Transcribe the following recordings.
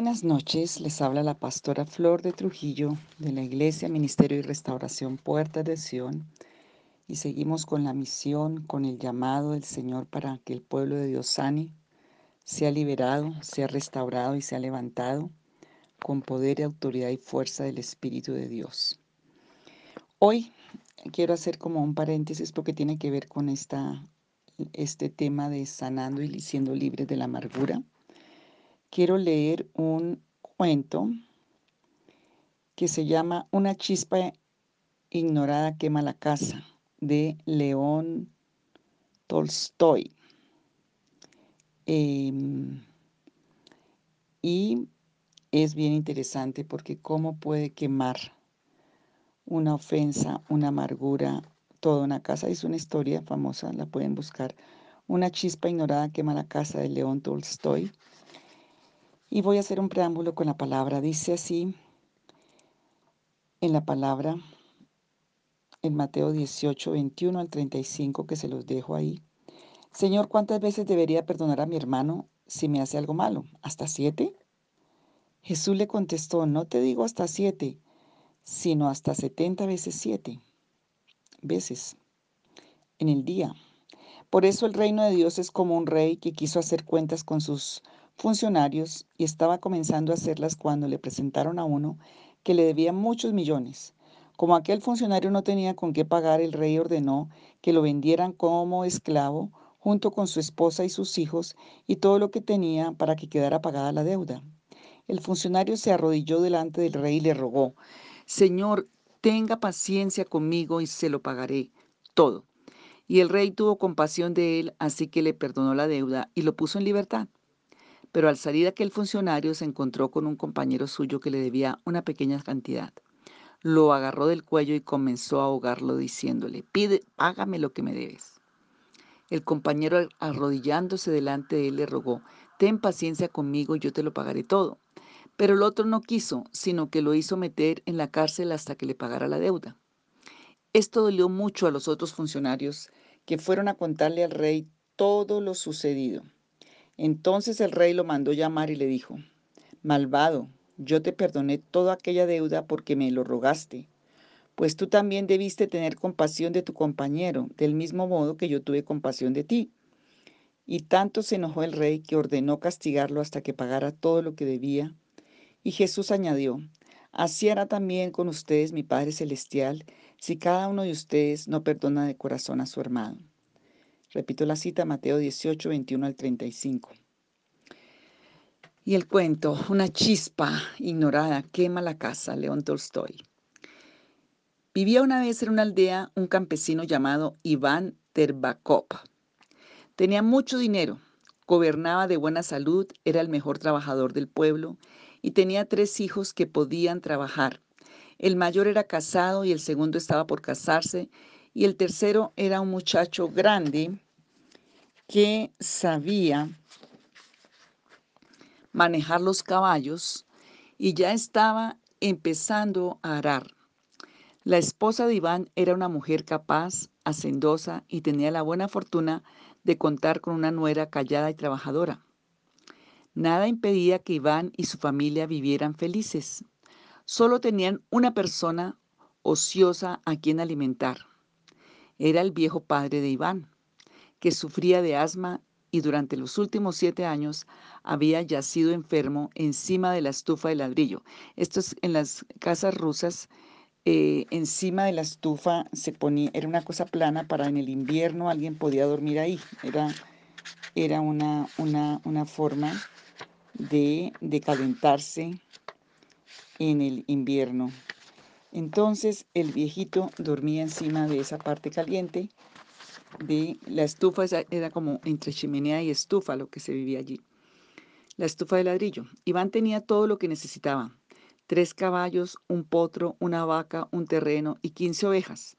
Buenas noches, les habla la pastora Flor de Trujillo de la Iglesia Ministerio y Restauración Puerta de Sion. Y seguimos con la misión, con el llamado del Señor para que el pueblo de Dios sane, sea liberado, sea restaurado y sea levantado con poder autoridad y fuerza del Espíritu de Dios. Hoy quiero hacer como un paréntesis porque tiene que ver con esta, este tema de sanando y siendo libres de la amargura quiero leer un cuento que se llama Una chispa ignorada quema la casa de León Tolstoy. Em, y es bien interesante porque cómo puede quemar una ofensa, una amargura, toda una casa. Es una historia famosa, la pueden buscar. Una chispa ignorada quema la casa de León Tolstoy. Y voy a hacer un preámbulo con la palabra. Dice así en la palabra en Mateo 18, 21 al 35, que se los dejo ahí. Señor, ¿cuántas veces debería perdonar a mi hermano si me hace algo malo? ¿Hasta siete? Jesús le contestó, no te digo hasta siete, sino hasta setenta veces siete veces en el día. Por eso el reino de Dios es como un rey que quiso hacer cuentas con sus funcionarios y estaba comenzando a hacerlas cuando le presentaron a uno que le debía muchos millones. Como aquel funcionario no tenía con qué pagar, el rey ordenó que lo vendieran como esclavo junto con su esposa y sus hijos y todo lo que tenía para que quedara pagada la deuda. El funcionario se arrodilló delante del rey y le rogó, Señor, tenga paciencia conmigo y se lo pagaré todo. Y el rey tuvo compasión de él, así que le perdonó la deuda y lo puso en libertad. Pero al salir aquel funcionario se encontró con un compañero suyo que le debía una pequeña cantidad. Lo agarró del cuello y comenzó a ahogarlo diciéndole, pide, págame lo que me debes. El compañero arrodillándose delante de él le rogó, ten paciencia conmigo yo te lo pagaré todo. Pero el otro no quiso, sino que lo hizo meter en la cárcel hasta que le pagara la deuda. Esto dolió mucho a los otros funcionarios que fueron a contarle al rey todo lo sucedido. Entonces el rey lo mandó llamar y le dijo, Malvado, yo te perdoné toda aquella deuda porque me lo rogaste, pues tú también debiste tener compasión de tu compañero, del mismo modo que yo tuve compasión de ti. Y tanto se enojó el rey que ordenó castigarlo hasta que pagara todo lo que debía. Y Jesús añadió, Así hará también con ustedes mi Padre Celestial, si cada uno de ustedes no perdona de corazón a su hermano. Repito la cita, Mateo 18, 21 al 35. Y el cuento, una chispa ignorada quema la casa, León Tolstoy. Vivía una vez en una aldea un campesino llamado Iván Terbakov. Tenía mucho dinero, gobernaba de buena salud, era el mejor trabajador del pueblo y tenía tres hijos que podían trabajar. El mayor era casado y el segundo estaba por casarse y el tercero era un muchacho grande que sabía manejar los caballos y ya estaba empezando a arar. La esposa de Iván era una mujer capaz, hacendosa y tenía la buena fortuna de contar con una nuera callada y trabajadora. Nada impedía que Iván y su familia vivieran felices. Solo tenían una persona ociosa a quien alimentar era el viejo padre de Iván, que sufría de asma y durante los últimos siete años había yacido enfermo encima de la estufa de ladrillo. Esto es en las casas rusas. Eh, encima de la estufa se ponía, era una cosa plana para en el invierno alguien podía dormir ahí. Era, era una, una, una forma de, de calentarse en el invierno. Entonces el viejito dormía encima de esa parte caliente de la estufa, era como entre chimenea y estufa lo que se vivía allí. La estufa de ladrillo. Iván tenía todo lo que necesitaba. Tres caballos, un potro, una vaca, un terreno y quince ovejas.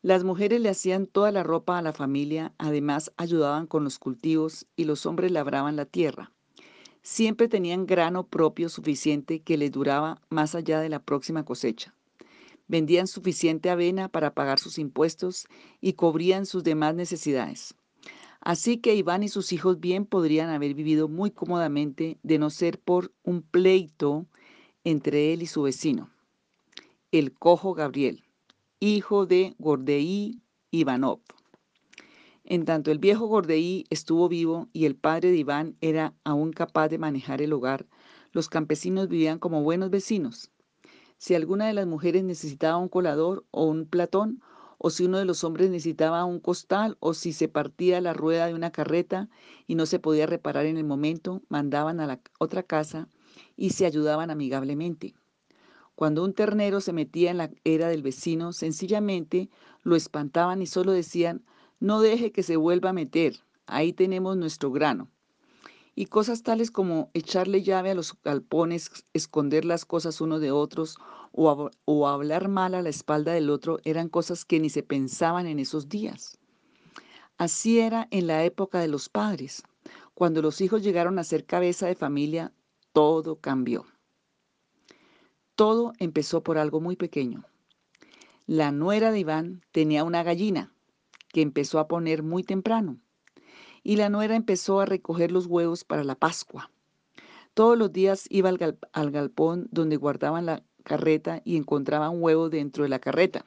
Las mujeres le hacían toda la ropa a la familia, además ayudaban con los cultivos y los hombres labraban la tierra. Siempre tenían grano propio suficiente que les duraba más allá de la próxima cosecha. Vendían suficiente avena para pagar sus impuestos y cubrían sus demás necesidades. Así que Iván y sus hijos bien podrían haber vivido muy cómodamente de no ser por un pleito entre él y su vecino, el cojo Gabriel, hijo de Gordeí Ivanov. En tanto el viejo Gordeí estuvo vivo y el padre de Iván era aún capaz de manejar el hogar, los campesinos vivían como buenos vecinos. Si alguna de las mujeres necesitaba un colador o un platón, o si uno de los hombres necesitaba un costal, o si se partía la rueda de una carreta y no se podía reparar en el momento, mandaban a la otra casa y se ayudaban amigablemente. Cuando un ternero se metía en la era del vecino, sencillamente lo espantaban y solo decían, no deje que se vuelva a meter, ahí tenemos nuestro grano. Y cosas tales como echarle llave a los galpones, esconder las cosas uno de otros o, o hablar mal a la espalda del otro eran cosas que ni se pensaban en esos días. Así era en la época de los padres. Cuando los hijos llegaron a ser cabeza de familia, todo cambió. Todo empezó por algo muy pequeño. La nuera de Iván tenía una gallina que empezó a poner muy temprano y la nuera empezó a recoger los huevos para la Pascua. Todos los días iba al, al galpón donde guardaban la carreta y encontraba un huevo dentro de la carreta.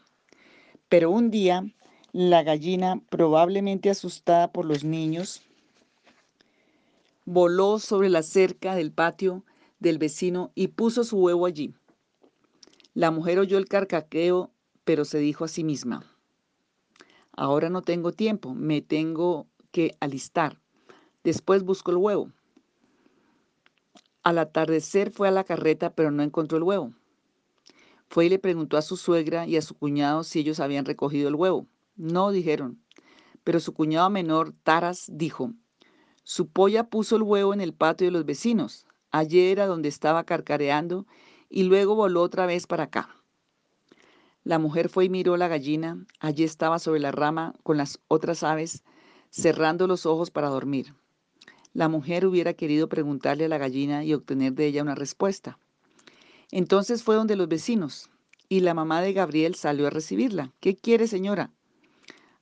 Pero un día la gallina, probablemente asustada por los niños, voló sobre la cerca del patio del vecino y puso su huevo allí. La mujer oyó el carcaqueo, pero se dijo a sí misma, ahora no tengo tiempo, me tengo que alistar. Después busco el huevo. Al atardecer fue a la carreta, pero no encontró el huevo. Fue y le preguntó a su suegra y a su cuñado si ellos habían recogido el huevo. No, dijeron. Pero su cuñado menor, Taras, dijo, su polla puso el huevo en el patio de los vecinos. Ayer era donde estaba carcareando y luego voló otra vez para acá. La mujer fue y miró la gallina. Allí estaba sobre la rama con las otras aves, cerrando los ojos para dormir. La mujer hubiera querido preguntarle a la gallina y obtener de ella una respuesta. Entonces fue donde los vecinos, y la mamá de Gabriel salió a recibirla. ¿Qué quiere, señora?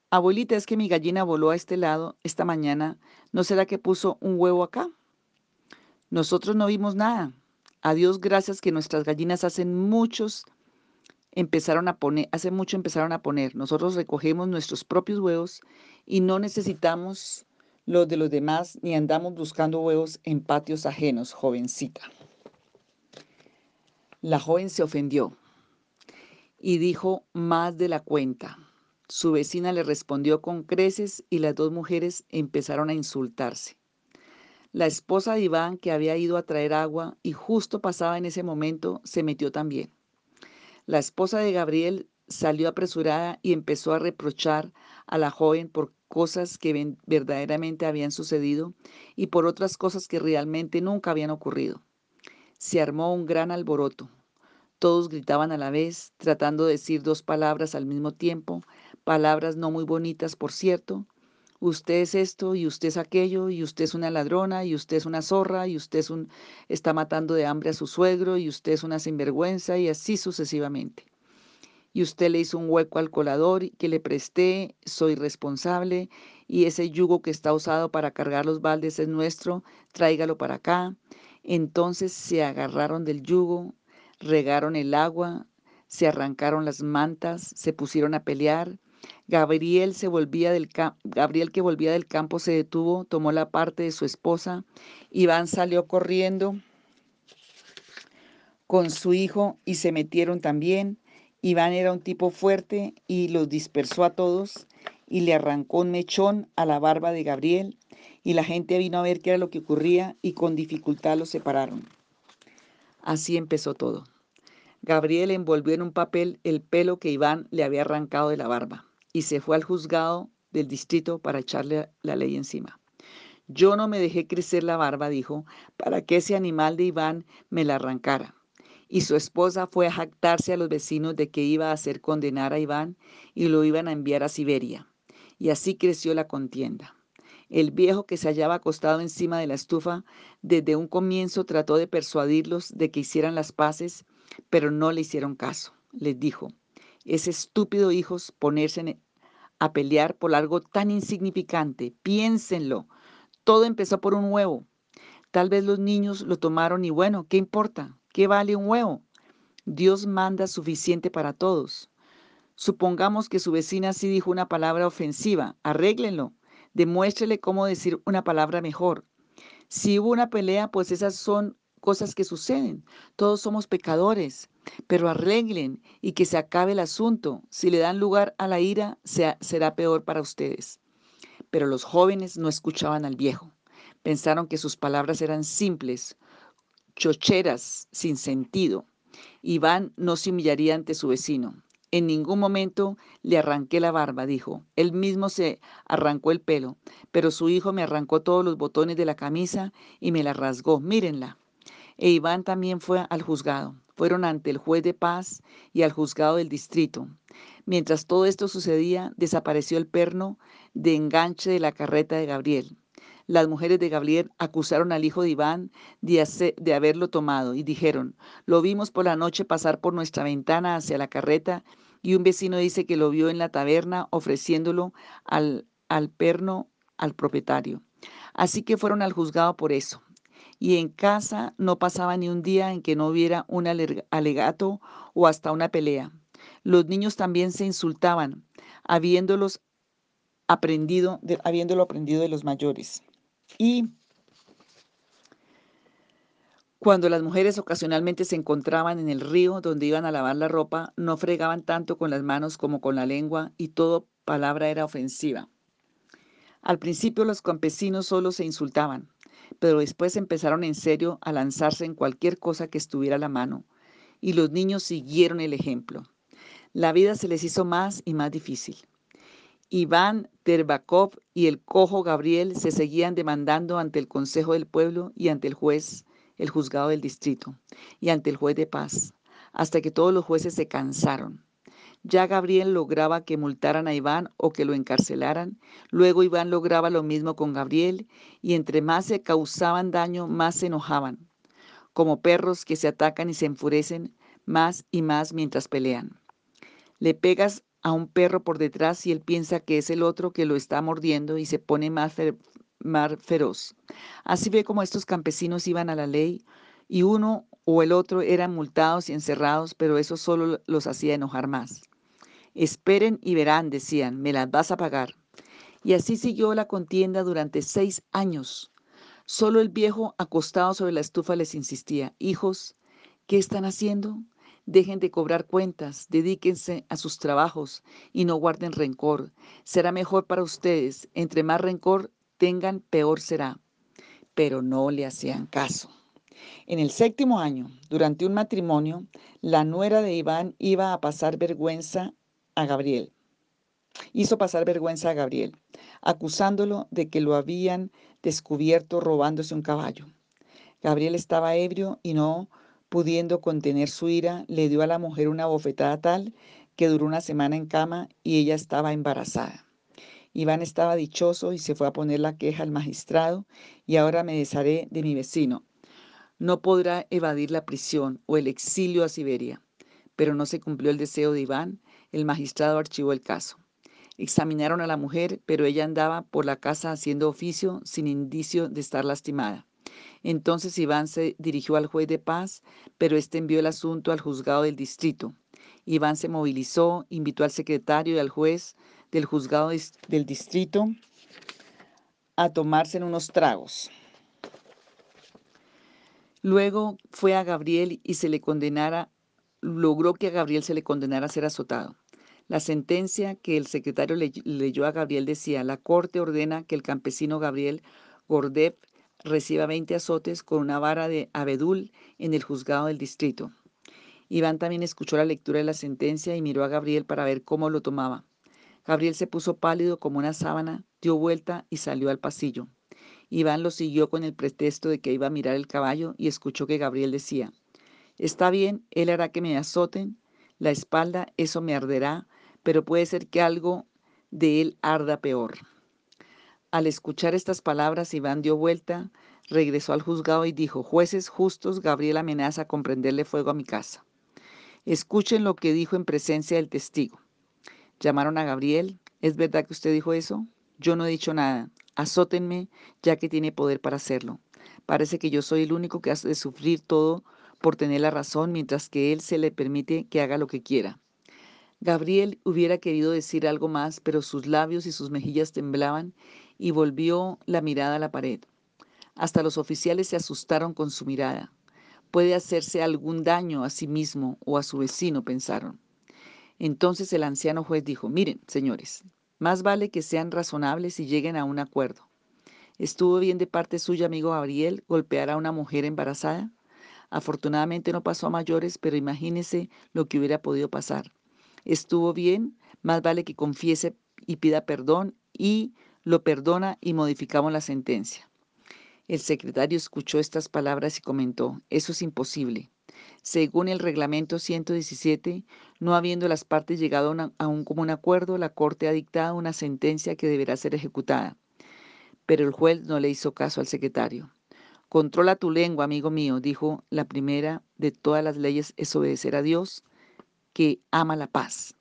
Abuelita, es que mi gallina voló a este lado esta mañana. ¿No será que puso un huevo acá? Nosotros no vimos nada. A Dios gracias que nuestras gallinas hacen muchos empezaron a poner, hace mucho empezaron a poner. Nosotros recogemos nuestros propios huevos y no necesitamos los de los demás ni andamos buscando huevos en patios ajenos, jovencita. La joven se ofendió y dijo más de la cuenta. Su vecina le respondió con creces y las dos mujeres empezaron a insultarse. La esposa de Iván, que había ido a traer agua y justo pasaba en ese momento, se metió también. La esposa de Gabriel salió apresurada y empezó a reprochar a la joven por cosas que verdaderamente habían sucedido y por otras cosas que realmente nunca habían ocurrido. Se armó un gran alboroto. Todos gritaban a la vez, tratando de decir dos palabras al mismo tiempo, palabras no muy bonitas, por cierto, usted es esto y usted es aquello y usted es una ladrona y usted es una zorra y usted es un, está matando de hambre a su suegro y usted es una sinvergüenza y así sucesivamente. Y usted le hizo un hueco al colador que le presté, soy responsable y ese yugo que está usado para cargar los baldes es nuestro, tráigalo para acá. Entonces se agarraron del yugo, regaron el agua, se arrancaron las mantas, se pusieron a pelear Gabriel, se volvía del Gabriel que volvía del campo se detuvo, tomó la parte de su esposa. Iván salió corriendo con su hijo y se metieron también. Iván era un tipo fuerte y los dispersó a todos y le arrancó un mechón a la barba de Gabriel y la gente vino a ver qué era lo que ocurría y con dificultad los separaron. Así empezó todo. Gabriel envolvió en un papel el pelo que Iván le había arrancado de la barba y se fue al juzgado del distrito para echarle la ley encima. Yo no me dejé crecer la barba, dijo, para que ese animal de Iván me la arrancara. Y su esposa fue a jactarse a los vecinos de que iba a hacer condenar a Iván y lo iban a enviar a Siberia. Y así creció la contienda. El viejo que se hallaba acostado encima de la estufa desde un comienzo trató de persuadirlos de que hicieran las paces, pero no le hicieron caso. Les dijo, es estúpido, hijos, ponerse a pelear por algo tan insignificante. Piénsenlo. Todo empezó por un huevo. Tal vez los niños lo tomaron y bueno, ¿qué importa? ¿Qué vale un huevo? Dios manda suficiente para todos. Supongamos que su vecina sí dijo una palabra ofensiva. Arréglenlo. Demuéstrele cómo decir una palabra mejor. Si hubo una pelea, pues esas son cosas que suceden. Todos somos pecadores, pero arreglen y que se acabe el asunto. Si le dan lugar a la ira, será peor para ustedes. Pero los jóvenes no escuchaban al viejo. Pensaron que sus palabras eran simples, chocheras, sin sentido. Iván no se humillaría ante su vecino. En ningún momento le arranqué la barba, dijo. Él mismo se arrancó el pelo, pero su hijo me arrancó todos los botones de la camisa y me la rasgó. Mírenla. E Iván también fue al juzgado. Fueron ante el juez de paz y al juzgado del distrito. Mientras todo esto sucedía, desapareció el perno de enganche de la carreta de Gabriel. Las mujeres de Gabriel acusaron al hijo de Iván de, haberlo tomado y dijeron, lo vimos por la noche pasar por nuestra ventana hacia la carreta y un vecino dice que lo vio en la taberna ofreciéndolo al, al perno al propietario. Así que fueron al juzgado por eso. Y en casa no pasaba ni un día en que no hubiera un alegato o hasta una pelea. Los niños también se insultaban, aprendido, habiéndolo aprendido de los mayores. Y cuando las mujeres ocasionalmente se encontraban en el río donde iban a lavar la ropa, no fregaban tanto con las manos como con la lengua y toda palabra era ofensiva. Al principio los campesinos solo se insultaban, pero después empezaron en serio a lanzarse en cualquier cosa que estuviera a la mano, y los niños siguieron el ejemplo. La vida se les hizo más y más difícil. Iván Terbakov y el cojo Gabriel se seguían demandando ante el Consejo del Pueblo y ante el juez, el juzgado del distrito, y ante el juez de paz, hasta que todos los jueces se cansaron. Ya Gabriel lograba que multaran a Iván o que lo encarcelaran, luego Iván lograba lo mismo con Gabriel, y entre más se causaban daño, más se enojaban, como perros que se atacan y se enfurecen más y más mientras pelean. Le pegas a un perro por detrás y él piensa que es el otro que lo está mordiendo y se pone más, feroz. Así ve como estos campesinos iban a la ley y uno o el otro eran multados y encerrados, pero eso solo los hacía enojar más. Esperen y verán, decían, me las vas a pagar. Y así siguió la contienda durante seis años. Solo el viejo acostado sobre la estufa les insistía, hijos, ¿qué están haciendo? Dejen de cobrar cuentas, dedíquense a sus trabajos y no guarden rencor. Será mejor para ustedes. Entre más rencor tengan, peor será. Pero no le hacían caso. En el séptimo año, durante un matrimonio, la nuera de Iván iba a pasar vergüenza a Gabriel. Hizo pasar vergüenza a Gabriel, acusándolo de que lo habían descubierto robándose un caballo. Gabriel estaba ebrio y no pudiendo contener su ira, le dio a la mujer una bofetada tal que duró una semana en cama y ella estaba embarazada. Iván estaba dichoso y se fue a poner la queja al magistrado y ahora me desharé de mi vecino. No podrá evadir la prisión o el exilio a Siberia. Pero no se cumplió el deseo de Iván, el magistrado archivó el caso. Examinaron a la mujer, pero ella andaba por la casa haciendo oficio sin indicio de estar lastimada. Entonces Iván se dirigió al juez de paz, pero éste envió el asunto al juzgado del distrito. Iván se movilizó, invitó al secretario y al juez del juzgado del distrito a tomarse unos tragos. Luego fue a Gabriel y se le condenara, logró que a Gabriel se le condenara a ser azotado. La sentencia que el secretario leyó a Gabriel decía, la corte ordena que el campesino Gabriel Gordev reciba 20 azotes con una vara de abedul en el juzgado del distrito. Iván también escuchó la lectura de la sentencia y miró a Gabriel para ver cómo lo tomaba. Gabriel se puso pálido como una sábana, dio vuelta y salió al pasillo. Iván lo siguió con el pretexto de que iba a mirar el caballo y escuchó que Gabriel decía, Está bien, él hará que me azoten la espalda, eso me arderá, pero puede ser que algo de él arda peor. Al escuchar estas palabras, Iván dio vuelta, regresó al juzgado y dijo, jueces justos, Gabriel amenaza con prenderle fuego a mi casa. Escuchen lo que dijo en presencia del testigo. Llamaron a Gabriel, ¿Es verdad que usted dijo eso? Yo no he dicho nada. Azótenme, ya que tiene poder para hacerlo. Parece que yo soy el único que hace de sufrir todo por tener la razón, mientras que él se le permite que haga lo que quiera. Gabriel hubiera querido decir algo más, pero sus labios y sus mejillas temblaban y volvió la mirada a la pared. Hasta los oficiales se asustaron con su mirada. Puede hacerse algún daño a sí mismo o a su vecino, pensaron. Entonces el anciano juez dijo, miren, señores, más vale que sean razonables y lleguen a un acuerdo. ¿Estuvo bien de parte suya, amigo Gabriel, golpear a una mujer embarazada? Afortunadamente no pasó a mayores, pero imagínese lo que hubiera podido pasar. ¿Estuvo bien? Más vale que confiese y pida perdón y lo perdona y modificamos la sentencia. El secretario escuchó estas palabras y comentó, eso es imposible. Según el reglamento 117, no habiendo las partes llegado a, un común acuerdo, la Corte ha dictado una sentencia que deberá ser ejecutada. Pero el juez no le hizo caso al secretario. Controla tu lengua, amigo mío, dijo, la primera de todas las leyes es obedecer a Dios, que ama la paz.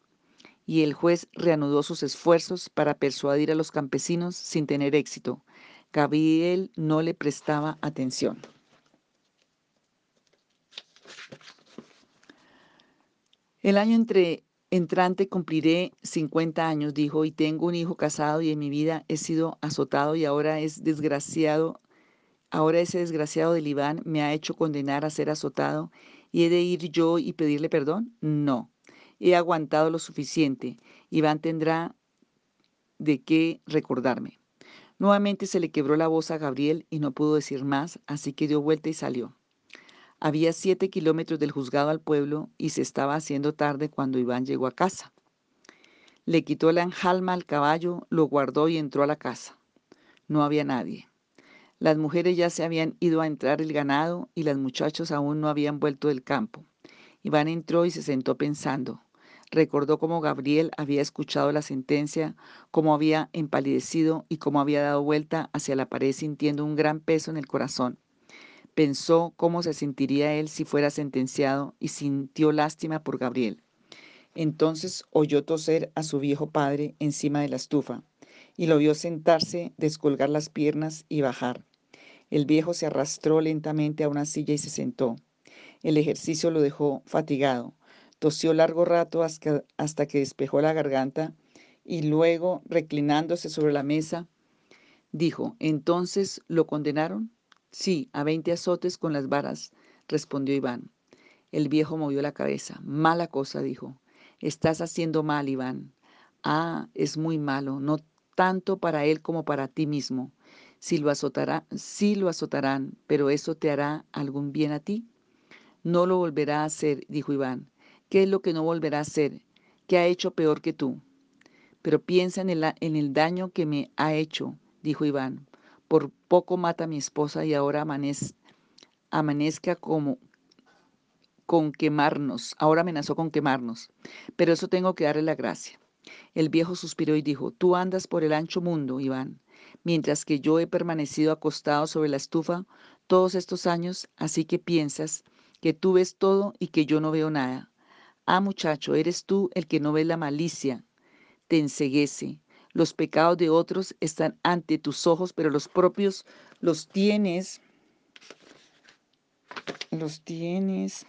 Y el juez reanudó sus esfuerzos para persuadir a los campesinos sin tener éxito. Gabriel no le prestaba atención. El año entre, entrante cumpliré 50 años, dijo, y tengo un hijo casado y en mi vida he sido azotado y ahora es desgraciado. Ahora ese desgraciado del Iván me ha hecho condenar a ser azotado y he de ir yo y pedirle perdón. No, he aguantado lo suficiente. Iván tendrá de qué recordarme. Nuevamente se le quebró la voz a Gabriel y no pudo decir más, así que dio vuelta y salió. Había siete kilómetros del juzgado al pueblo y se estaba haciendo tarde cuando Iván llegó a casa. Le quitó la enjalma al caballo, lo guardó y entró a la casa. No había nadie. Las mujeres ya se habían ido a entrar el ganado y las muchachos aún no habían vuelto del campo. Iván entró y se sentó pensando. Recordó cómo Gabriel había escuchado la sentencia, cómo había empalidecido y cómo había dado vuelta hacia la pared sintiendo un gran peso en el corazón. Pensó cómo se sentiría él si fuera sentenciado y sintió lástima por Gabriel. Entonces oyó toser a su viejo padre encima de la estufa y lo vio sentarse, descolgar las piernas y bajar. El viejo se arrastró lentamente a una silla y se sentó. El ejercicio lo dejó fatigado. Tosió largo rato hasta que despejó la garganta y luego, reclinándose sobre la mesa, dijo, ¿entonces lo condenaron? Sí, a veinte azotes con las varas, respondió Iván. El viejo movió la cabeza. Mala cosa, dijo. Estás haciendo mal, Iván. Ah, es muy malo, no tanto para él como para ti mismo. Si lo azotará, sí lo azotarán, pero eso te hará algún bien a ti. No lo volverá a hacer, dijo Iván. ¿Qué es lo que no volverá a hacer? ¿Qué ha hecho peor que tú? Pero piensa en el, en el daño que me ha hecho, dijo Iván. Por poco mata a mi esposa y ahora amanezca como con quemarnos. Ahora amenazó con quemarnos. Pero eso tengo que darle la gracia. El viejo suspiró y dijo, tú andas por el ancho mundo, Iván, mientras que yo he permanecido acostado sobre la estufa todos estos años, así que piensas que tú ves todo y que yo no veo nada. Ah, muchacho, eres tú el que no ve la malicia, te enseguece, los pecados de otros están ante tus ojos, pero los propios los tienes. Los tienes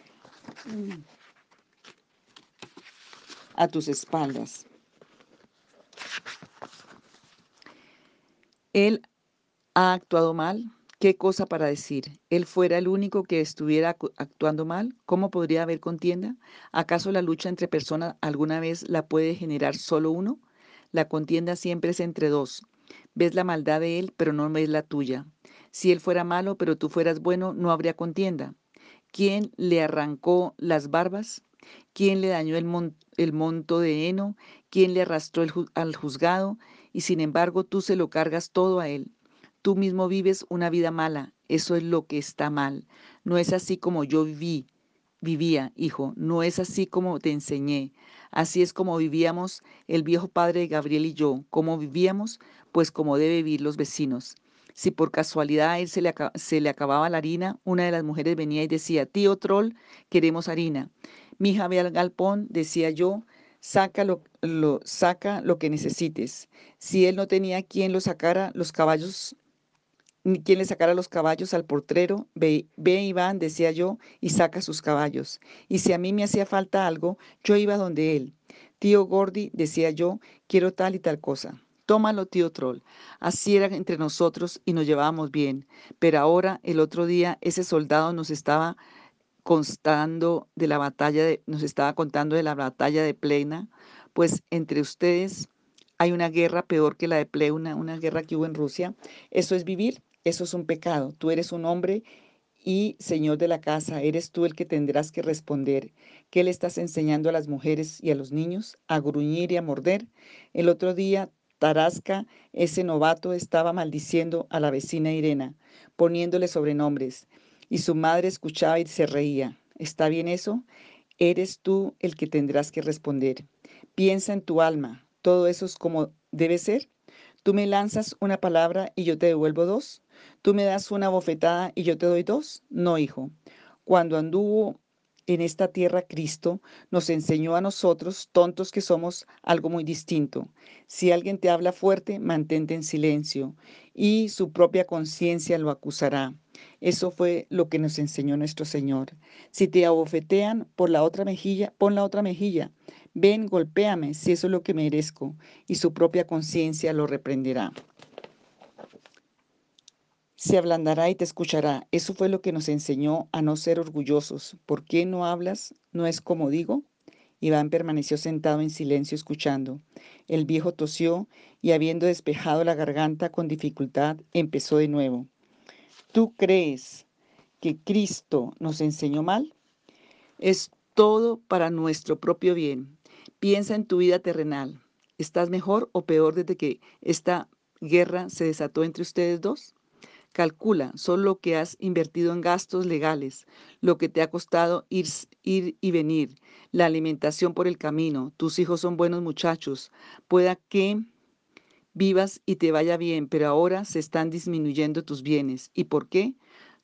a tus espaldas. Él ha actuado mal. ¿Qué cosa para decir? ¿Él fuera el único que estuviera actuando mal? ¿Cómo podría haber contienda? ¿Acaso la lucha entre personas alguna vez la puede generar solo uno? La contienda siempre es entre dos. Ves la maldad de él, pero no ves la tuya. Si él fuera malo, pero tú fueras bueno, no habría contienda. ¿Quién le arrancó las barbas? ¿Quién le dañó el, el monto de heno? ¿Quién le arrastró al juzgado? Y sin embargo tú se lo cargas todo a él. Tú mismo vives una vida mala. Eso es lo que está mal. No es así como yo viví, vivía, hijo. No es así como te enseñé. Así es como vivíamos el viejo padre Gabriel y yo. ¿Cómo vivíamos? Pues como debe vivir los vecinos. Si por casualidad a él se le, se le acababa la harina, una de las mujeres venía y decía, tío troll, queremos harina. Mi hija ve al galpón, decía yo, saca lo, lo, saca lo que necesites. Si él no tenía quien lo sacara, los caballos, ni quien le sacara los caballos al portrero, ve, ve Iván, decía yo, y saca sus caballos. Y si a mí me hacía falta algo, yo iba donde él. Tío Gordy, decía yo, quiero tal y tal cosa. Tómalo, tío Troll. Así era entre nosotros y nos llevábamos bien. Pero ahora, el otro día, ese soldado nos estaba constando de la batalla de, nos estaba contando de la batalla de Pleina, pues entre ustedes hay una guerra peor que la de Pleina, una guerra que hubo en Rusia. Eso es vivir, eso es un pecado. Tú eres un hombre y señor de la casa, eres tú el que tendrás que responder. ¿Qué le estás enseñando a las mujeres y a los niños? A gruñir y a morder. El otro día, Tarasca, ese novato, estaba maldiciendo a la vecina Irena, poniéndole sobrenombres y su madre escuchaba y se reía. ¿Está bien eso? Eres tú el que tendrás que responder. Piensa en tu alma. ¿Todo eso es como debe ser? Tú me lanzas una palabra y yo te devuelvo dos. Tú me das una bofetada y yo te doy dos. No, hijo. Cuando anduvo en esta tierra Cristo nos enseñó a nosotros, tontos que somos, algo muy distinto. Si alguien te habla fuerte, mantente en silencio y su propia conciencia lo acusará. Eso fue lo que nos enseñó nuestro Señor. Si te abofetean por la otra mejilla, pon la otra mejilla. Ven, golpéame, si eso es lo que merezco, y su propia conciencia lo reprenderá se ablandará y te escuchará. Eso fue lo que nos enseñó a no ser orgullosos. ¿Por qué no hablas? ¿No es como digo? Iván permaneció sentado en silencio escuchando. El viejo tosió y habiendo despejado la garganta con dificultad, empezó de nuevo. ¿Tú crees que Cristo nos enseñó mal? Es todo para nuestro propio bien. Piensa en tu vida terrenal. ¿Estás mejor o peor desde que esta guerra se desató entre ustedes dos? Calcula solo lo que has invertido en gastos legales, lo que te ha costado ir, ir y venir, la alimentación por el camino. Tus hijos son buenos muchachos. Pueda que vivas y te vaya bien, pero ahora se están disminuyendo tus bienes. ¿Y por qué?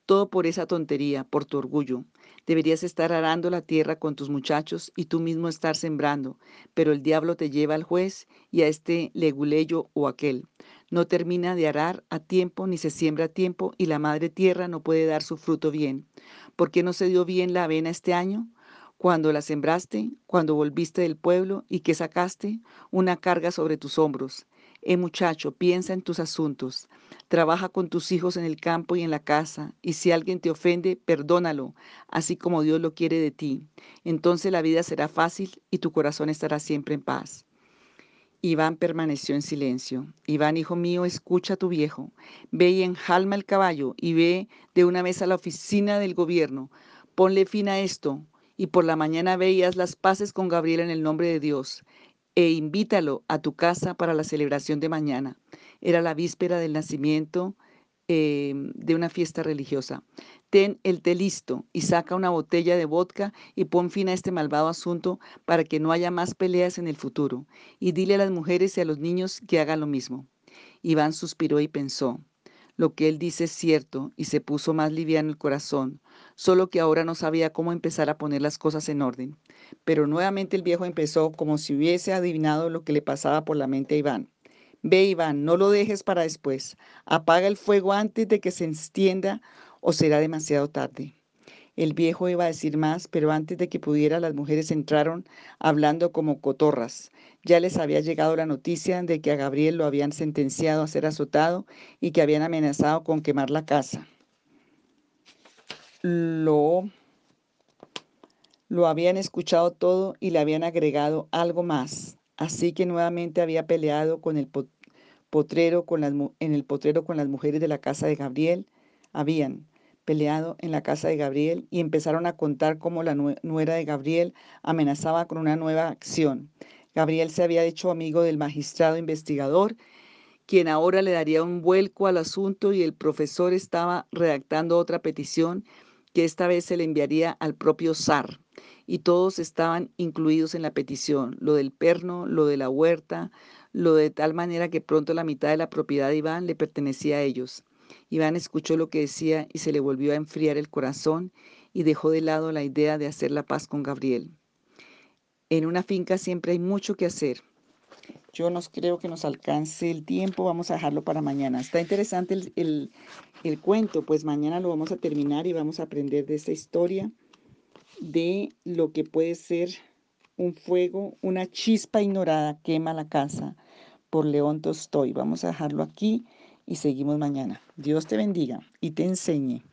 Todo por esa tontería, por tu orgullo. Deberías estar arando la tierra con tus muchachos y tú mismo estar sembrando, pero el diablo te lleva al juez y a este leguleyo o aquel. No termina de arar a tiempo ni se siembra a tiempo y la madre tierra no puede dar su fruto bien. ¿Por qué no se dio bien la avena este año? Cuando la sembraste, cuando volviste del pueblo y que sacaste una carga sobre tus hombros. Eh muchacho, piensa en tus asuntos. Trabaja con tus hijos en el campo y en la casa, y si alguien te ofende, perdónalo, así como Dios lo quiere de ti. Entonces la vida será fácil y tu corazón estará siempre en paz. Iván permaneció en silencio. Iván, hijo mío, escucha a tu viejo. Ve y enjalma el caballo y ve de una vez a la oficina del gobierno. Ponle fin a esto y por la mañana ve y haz las paces con Gabriel en el nombre de Dios e invítalo a tu casa para la celebración de mañana. Era la víspera del nacimiento eh, de una fiesta religiosa ten el té listo y saca una botella de vodka y pon fin a este malvado asunto para que no haya más peleas en el futuro. Y dile a las mujeres y a los niños que hagan lo mismo. Iván suspiró y pensó. Lo que él dice es cierto y se puso más liviano el corazón, solo que ahora no sabía cómo empezar a poner las cosas en orden. Pero nuevamente el viejo empezó como si hubiese adivinado lo que le pasaba por la mente a Iván. Ve, Iván, no lo dejes para después. Apaga el fuego antes de que se extienda o será demasiado tarde. El viejo iba a decir más, pero antes de que pudiera las mujeres entraron hablando como cotorras. Ya les había llegado la noticia de que a Gabriel lo habían sentenciado a ser azotado y que habían amenazado con quemar la casa. Lo, lo habían escuchado todo y le habían agregado algo más. Así que nuevamente había peleado con el potrero con las, en el potrero con las mujeres de la casa de Gabriel. Habían peleado en la casa de Gabriel y empezaron a contar cómo la nuera de Gabriel amenazaba con una nueva acción. Gabriel se había hecho amigo del magistrado investigador, quien ahora le daría un vuelco al asunto y el profesor estaba redactando otra petición que esta vez se le enviaría al propio zar. Y todos estaban incluidos en la petición, lo del perno, lo de la huerta, lo de tal manera que pronto la mitad de la propiedad de Iván le pertenecía a ellos. Iván escuchó lo que decía y se le volvió a enfriar el corazón y dejó de lado la idea de hacer la paz con Gabriel. En una finca siempre hay mucho que hacer. Yo no creo que nos alcance el tiempo, vamos a dejarlo para mañana. Está interesante el, el, el cuento, pues mañana lo vamos a terminar y vamos a aprender de esta historia, de lo que puede ser un fuego, una chispa ignorada quema la casa por León Tolstoy. Vamos a dejarlo aquí y seguimos mañana. Dios te bendiga y te enseñe.